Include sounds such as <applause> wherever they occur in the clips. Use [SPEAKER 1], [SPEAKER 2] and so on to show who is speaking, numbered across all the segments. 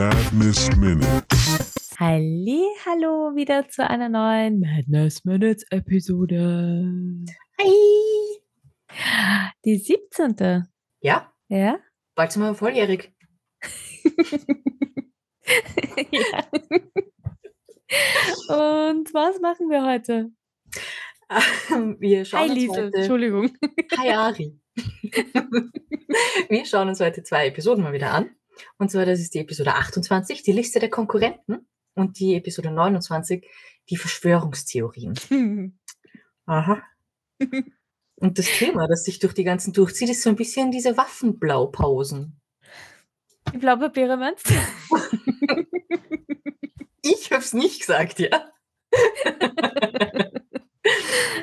[SPEAKER 1] Madness Minutes.
[SPEAKER 2] Halli, hallo wieder zu einer neuen Madness Minutes Episode.
[SPEAKER 3] Hi.
[SPEAKER 2] Die 17.
[SPEAKER 3] Ja,
[SPEAKER 2] Ja?
[SPEAKER 3] bald sind wir volljährig. <laughs>
[SPEAKER 2] ja. Und was machen wir heute?
[SPEAKER 3] Wir
[SPEAKER 2] Hi
[SPEAKER 3] schauen uns
[SPEAKER 2] Liesel,
[SPEAKER 3] heute...
[SPEAKER 2] Entschuldigung.
[SPEAKER 3] Hi Ari. <laughs> wir schauen uns heute zwei Episoden mal wieder an. Und zwar, das ist die Episode 28, die Liste der Konkurrenten. Und die Episode 29, die Verschwörungstheorien. <laughs> Aha. Und das Thema, das sich durch die ganzen durchzieht, ist so ein bisschen diese Waffenblaupausen.
[SPEAKER 2] Die Blaupapiere meinst du? <laughs>
[SPEAKER 3] Ich hab's nicht gesagt, ja. <laughs>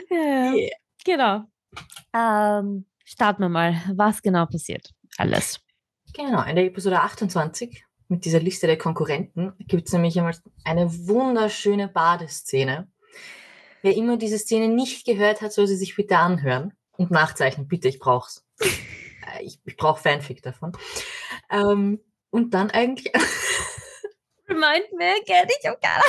[SPEAKER 2] ja, ja.
[SPEAKER 3] Yeah.
[SPEAKER 2] Genau. Ähm, starten wir mal. Was genau passiert? Alles.
[SPEAKER 3] Genau, in der Episode 28 mit dieser Liste der Konkurrenten gibt es nämlich einmal eine wunderschöne Badeszene. Wer immer diese Szene nicht gehört hat, soll sie sich bitte anhören und nachzeichnen. Bitte, ich brauch's. Äh, Ich, ich brauche Fanfic davon. Ähm, und dann eigentlich <laughs>
[SPEAKER 2] Remind me again, ich gar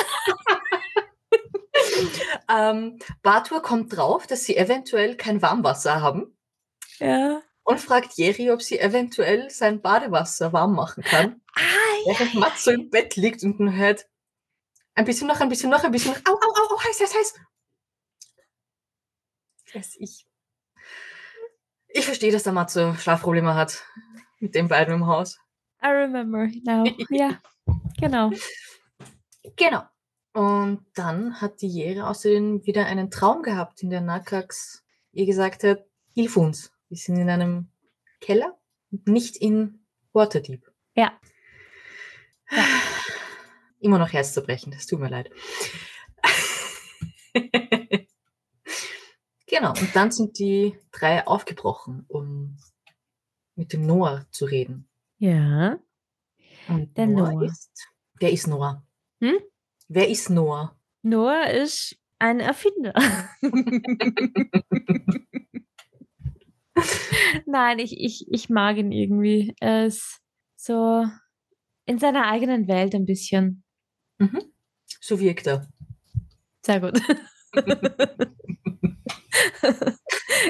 [SPEAKER 2] <laughs>
[SPEAKER 3] ähm, Batur kommt drauf, dass sie eventuell kein Warmwasser haben
[SPEAKER 2] Ja.
[SPEAKER 3] Und fragt Jerry, ob sie eventuell sein Badewasser warm machen kann.
[SPEAKER 2] Ah,
[SPEAKER 3] Während Mats so im Bett liegt und man hört ein bisschen noch, ein bisschen noch, ein bisschen noch. Au, au, au, au heiß, heiß, heiß. Weiß ich. Ich verstehe, dass der Mats so Schlafprobleme hat mit den beiden im Haus.
[SPEAKER 2] I remember now. <laughs> Ja, genau.
[SPEAKER 3] Genau. Und dann hat die Jere außerdem wieder einen Traum gehabt, in der Nakax ihr gesagt hat, hilf uns. Wir sind in einem Keller und nicht in Waterdeep.
[SPEAKER 2] Ja. Ja.
[SPEAKER 3] Immer noch Herzzerbrechend, es tut mir leid. <laughs> genau, und dann sind die drei aufgebrochen, um mit dem Noah zu reden.
[SPEAKER 2] Ja.
[SPEAKER 3] Und
[SPEAKER 2] Der Noah.
[SPEAKER 3] ist. Wer ist Noah?
[SPEAKER 2] Hm?
[SPEAKER 3] Wer ist Noah?
[SPEAKER 2] Noah ist ein Erfinder. <laughs> Nein, ich, ich, ich mag ihn irgendwie. Er ist so in seiner eigenen Welt ein bisschen.
[SPEAKER 3] Mhm. So wirkt er.
[SPEAKER 2] Sehr gut. <laughs>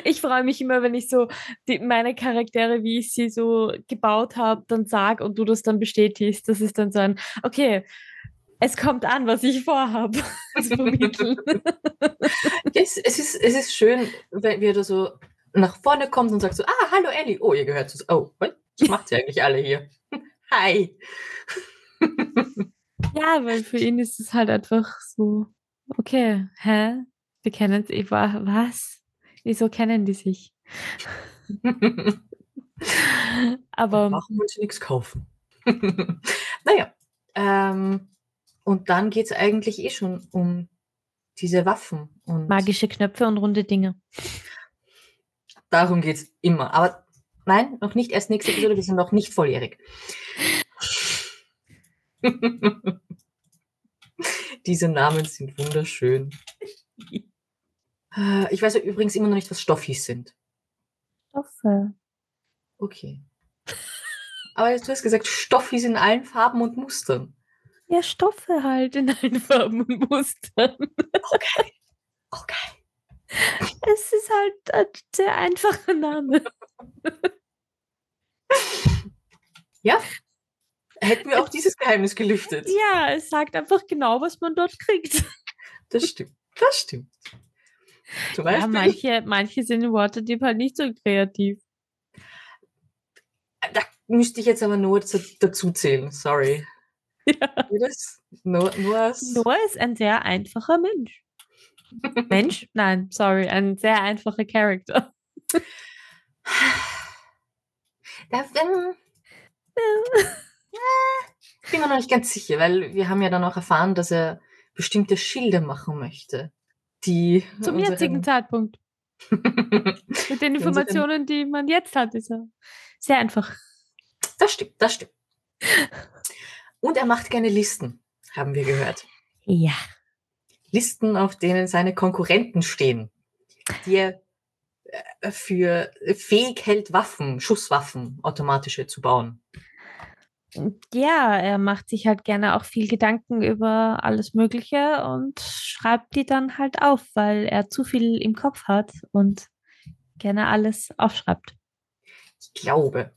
[SPEAKER 2] ich freue mich immer, wenn ich so die, meine Charaktere, wie ich sie so gebaut habe, dann sag und du das dann bestätigst. Das ist dann so ein, okay, es kommt an, was ich vorhabe. <laughs> <laughs>
[SPEAKER 3] Es, es, ist, es ist schön, wenn wir da so nach vorne kommt und sagt so, ah, hallo Ellie. Oh, ihr gehört zu. Oh, was <laughs> macht ihr eigentlich alle hier? <laughs> Hi. <laughs>
[SPEAKER 2] ja, weil für ihn ist es halt einfach so, okay, hä? Wir kennen es, ich war, was? Wieso kennen die sich? Aber
[SPEAKER 3] Brauchen wir uns nichts kaufen. naja. Ähm, und dann geht es eigentlich eh schon um diese Waffen. Und
[SPEAKER 2] magische Knöpfe und runde Dinge.
[SPEAKER 3] Darum geht es immer. Aber nein, noch nicht erst nächste Episode, wir sind noch nicht volljährig. <laughs> Diese Namen sind wunderschön. Äh, Ich weiß übrigens immer noch nicht, was Stoffis sind.
[SPEAKER 2] Stoffe.
[SPEAKER 3] Okay. Aber du hast gesagt, Stoffis in allen Farben und Mustern.
[SPEAKER 2] Ja, Stoffe halt in allen Farben und Mustern.
[SPEAKER 3] Okay. Okay.
[SPEAKER 2] Es ist halt ein sehr einfacher Name.
[SPEAKER 3] Ja. Hätten wir auch dieses Geheimnis gelüftet.
[SPEAKER 2] Ja, es sagt einfach genau, was man dort kriegt.
[SPEAKER 3] Das stimmt. Das stimmt. Zum
[SPEAKER 2] Ja,
[SPEAKER 3] Beispiel,
[SPEAKER 2] manche, manche sind in Waterdeep halt nicht so kreativ.
[SPEAKER 3] da müsste ich jetzt aber nur dazu, zählen. Sorry. <laughs>
[SPEAKER 2] Ja.
[SPEAKER 3] Als-
[SPEAKER 2] Noah ist ein sehr einfacher Mensch. Mensch? Nein, sorry, ein sehr einfacher Charakter.
[SPEAKER 3] Da, ähm, ich bin mir noch nicht ganz sicher, weil wir haben ja dann auch erfahren, dass er bestimmte Schilder machen möchte. Die
[SPEAKER 2] Zum
[SPEAKER 3] unseren-
[SPEAKER 2] jetzigen Zeitpunkt. <laughs> Mit den Informationen, die man jetzt hat, ist er sehr einfach.
[SPEAKER 3] Das stimmt, das stimmt. Und er macht gerne Listen, haben wir gehört.
[SPEAKER 2] Ja.
[SPEAKER 3] Listen, auf denen seine Konkurrenten stehen, die er äh, für fähig hält, Waffen, Schusswaffen, automatische zu bauen.
[SPEAKER 2] ja, er macht sich halt gerne auch viel Gedanken über alles Mögliche und schreibt die dann halt auf, weil er zu viel im Kopf hat und gerne alles aufschreibt.
[SPEAKER 3] Ich glaube,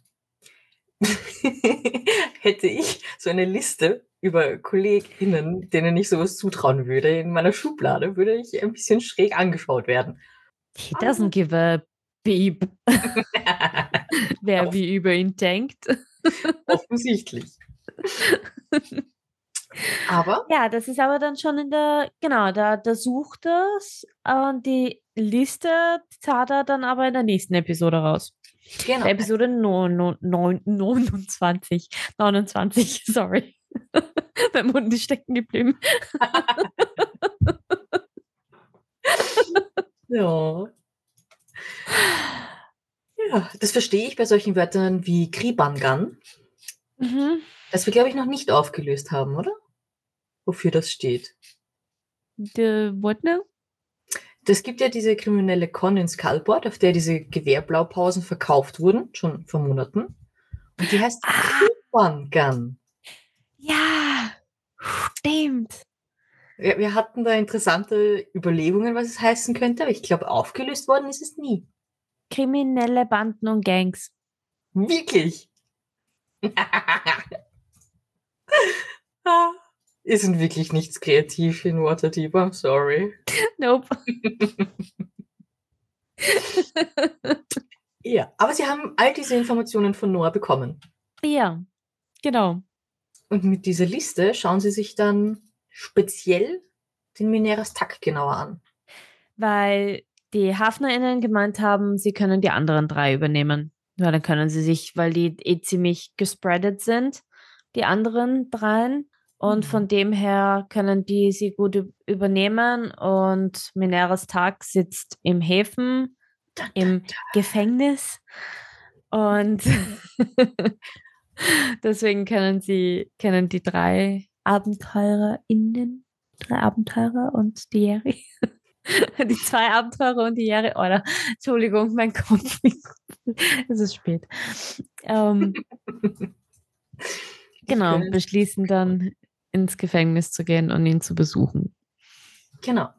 [SPEAKER 3] <laughs> hätte ich so eine Liste über KollegInnen, denen ich sowas zutrauen würde, in meiner Schublade, würde ich ein bisschen schräg angeschaut werden.
[SPEAKER 2] He doesn't give a beep, wer wie über ihn denkt. <laughs>
[SPEAKER 3] Offensichtlich. Aber
[SPEAKER 2] Ja, das ist aber dann schon in der, genau, da, da sucht es und die Liste tat er dann aber in der nächsten Episode raus.
[SPEAKER 3] genau,
[SPEAKER 2] Episode 9, 9, 29, 29, sorry. Mein Mund ist stecken geblieben. <laughs>
[SPEAKER 3] ja. Ja, das verstehe ich bei solchen Wörtern wie Kribangan,
[SPEAKER 2] Mhm.
[SPEAKER 3] das wir, glaube ich, noch nicht aufgelöst haben, oder? Wofür das steht.
[SPEAKER 2] The, what now?
[SPEAKER 3] Das gibt ja diese kriminelle Con in Skullport, auf der diese Gewehrblaupausen verkauft wurden, schon vor Monaten. Und die heißt
[SPEAKER 2] Ah.
[SPEAKER 3] Kribangan.
[SPEAKER 2] Ja, stimmt.
[SPEAKER 3] Wir, wir hatten da interessante Überlegungen, was es heißen könnte, aber ich glaube, aufgelöst worden ist es nie.
[SPEAKER 2] Kriminelle Banden und Gangs.
[SPEAKER 3] Wirklich? <laughs> Ist sind wirklich nichts kreativ in Waterdeep, I'm sorry. <laughs>
[SPEAKER 2] Nope. <laughs>
[SPEAKER 3] Ja, aber sie haben all diese Informationen von Noah bekommen.
[SPEAKER 2] ja, genau.
[SPEAKER 3] Und mit dieser Liste schauen sie sich dann speziell den Mineras Tag genauer an.
[SPEAKER 2] Weil die HafnerInnen gemeint haben, sie können die anderen drei übernehmen. Ja, dann können sie sich, weil die eh ziemlich gespreadet sind, die anderen dreien. Und
[SPEAKER 3] Mhm.
[SPEAKER 2] von dem her können die sie gut üb- übernehmen. Und Mineras Tag sitzt im Häfen, im Gefängnis. Und <laughs> deswegen können sie, können die drei AbenteurerInnen, drei Abenteurer und die Jerry. <laughs> Die zwei Abenteurer und die Jerry, oder? Entschuldigung, mein Kopf. <laughs> es ist spät. Ähm, <laughs> genau, beschließen dann ins Gefängnis zu gehen und ihn zu besuchen.
[SPEAKER 3] Genau.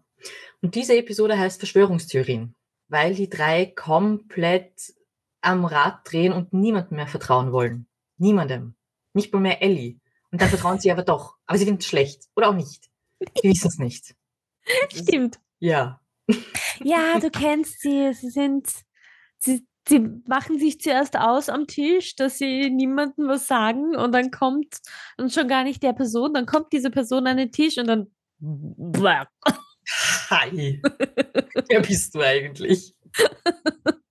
[SPEAKER 3] Und diese Episode heißt Verschwörungstheorien, weil die drei komplett am Rad drehen und niemandem mehr vertrauen wollen. Niemandem. Nicht mal mehr Ellie. Und dann vertrauen sie aber doch. Aber sie finden es schlecht. Oder auch nicht. Sie wissen es nicht. <laughs>
[SPEAKER 2] Stimmt.
[SPEAKER 3] Ja.
[SPEAKER 2] Ja, du kennst sie. Sie sind, sie, sie machen sich zuerst aus am Tisch, dass sie niemandem was sagen und dann kommt, und schon gar nicht der Person, dann kommt diese Person an den Tisch und dann.
[SPEAKER 3] Hi. Wer bist du eigentlich? <laughs>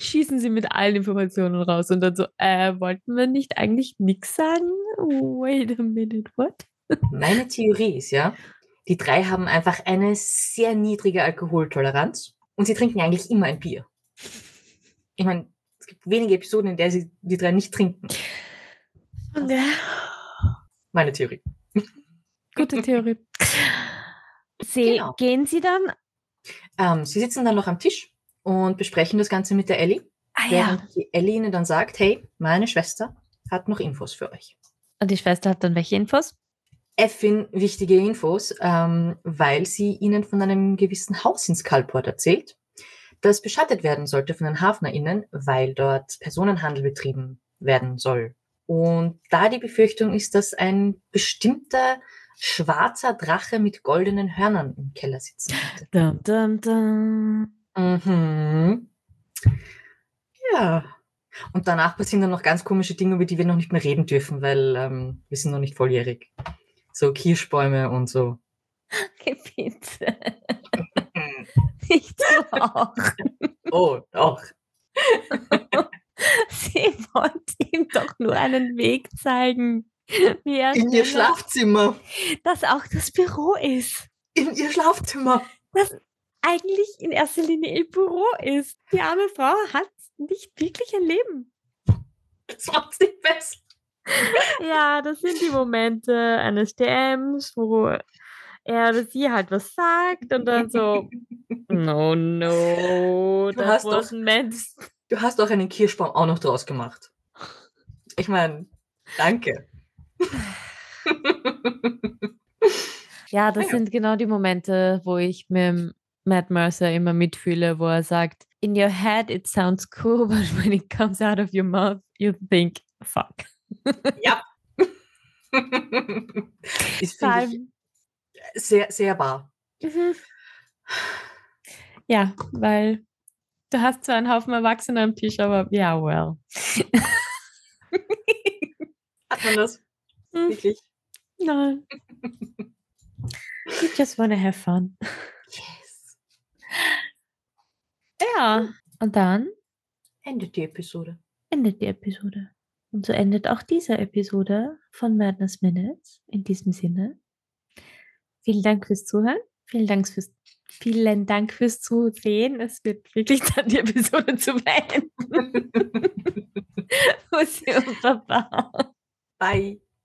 [SPEAKER 2] schießen sie mit allen Informationen raus und dann so, äh, wollten wir nicht eigentlich nichts sagen? Wait a minute, what? <laughs>
[SPEAKER 3] Meine Theorie ist ja, die drei haben einfach eine sehr niedrige Alkoholtoleranz und sie trinken eigentlich immer ein Bier. Ich meine, es gibt wenige Episoden, in der sie die drei nicht trinken. Meine Theorie.
[SPEAKER 2] Gute Theorie. <laughs> Sie,
[SPEAKER 3] Genau.
[SPEAKER 2] Gehen sie dann?
[SPEAKER 3] Ähm, sie sitzen dann noch am Tisch und besprechen das Ganze mit der Ellie,
[SPEAKER 2] Ah ja.
[SPEAKER 3] während die Ellie ihnen dann sagt, hey, meine Schwester hat noch Infos für euch.
[SPEAKER 2] Und die Schwester hat dann welche Infos?
[SPEAKER 3] Effin wichtige Infos, ähm, weil sie ihnen von einem gewissen Haus in Skullport erzählt, das beschattet werden sollte von den HafnerInnen, weil dort Personenhandel betrieben werden soll. Und da die Befürchtung ist, dass ein bestimmter schwarzer Drache mit goldenen Hörnern im Keller sitzen könnte.
[SPEAKER 2] Dum, dum, dum.
[SPEAKER 3] Mhm. Ja. Und danach passieren dann noch ganz komische Dinge, über die wir noch nicht mehr reden dürfen, weil ähm, wir sind noch nicht volljährig. So Kirschbäume und so. <laughs>
[SPEAKER 2] Okay, bitte. <laughs> Nicht so auch.
[SPEAKER 3] Oh, doch. <laughs>
[SPEAKER 2] Sie wollte ihm doch nur einen Weg zeigen,
[SPEAKER 3] In ihr Schlafzimmer.
[SPEAKER 2] dass auch das Büro ist.
[SPEAKER 3] In ihr Schlafzimmer.
[SPEAKER 2] Das eigentlich in erster Linie ihr Büro ist. Die arme Frau hat nicht wirklich ein Leben.
[SPEAKER 3] Das macht's nicht besser.
[SPEAKER 2] Ja, das sind die Momente eines DMs, wo er oder sie halt was sagt und dann so, no, no,
[SPEAKER 3] Du hast doch-
[SPEAKER 2] meant.
[SPEAKER 3] Du hast auch einen Kirschbaum auch noch draus gemacht. Ich meine, Danke.
[SPEAKER 2] Ja, das sind genau die Momente, wo ich mit Matt Mercer immer mitfühle, wo er sagt, in your head it sounds cool, <laughs> but when it comes out of your mouth, you think, fuck.
[SPEAKER 3] ja. <laughs> Ist, sehr, sehr wahr.
[SPEAKER 2] Mhm. Ja, weil du hast zwar einen Haufen Erwachsene am Tisch, aber ja, well. <laughs>
[SPEAKER 3] Hat man das?
[SPEAKER 2] Hm.
[SPEAKER 3] Wirklich?
[SPEAKER 2] Nein. You just wanna have fun. Ja, und dann
[SPEAKER 3] Endet die Episode.
[SPEAKER 2] endet die Episode. Und so endet auch diese Episode von Madness Minutes. In diesem Sinne. Vielen Dank fürs Zuhören. Vielen Dank fürs, vielen Dank fürs Zusehen. Es wird wirklich <laughs> Zeit, die Episode zu beenden. Bussi und Baba.
[SPEAKER 3] Bye.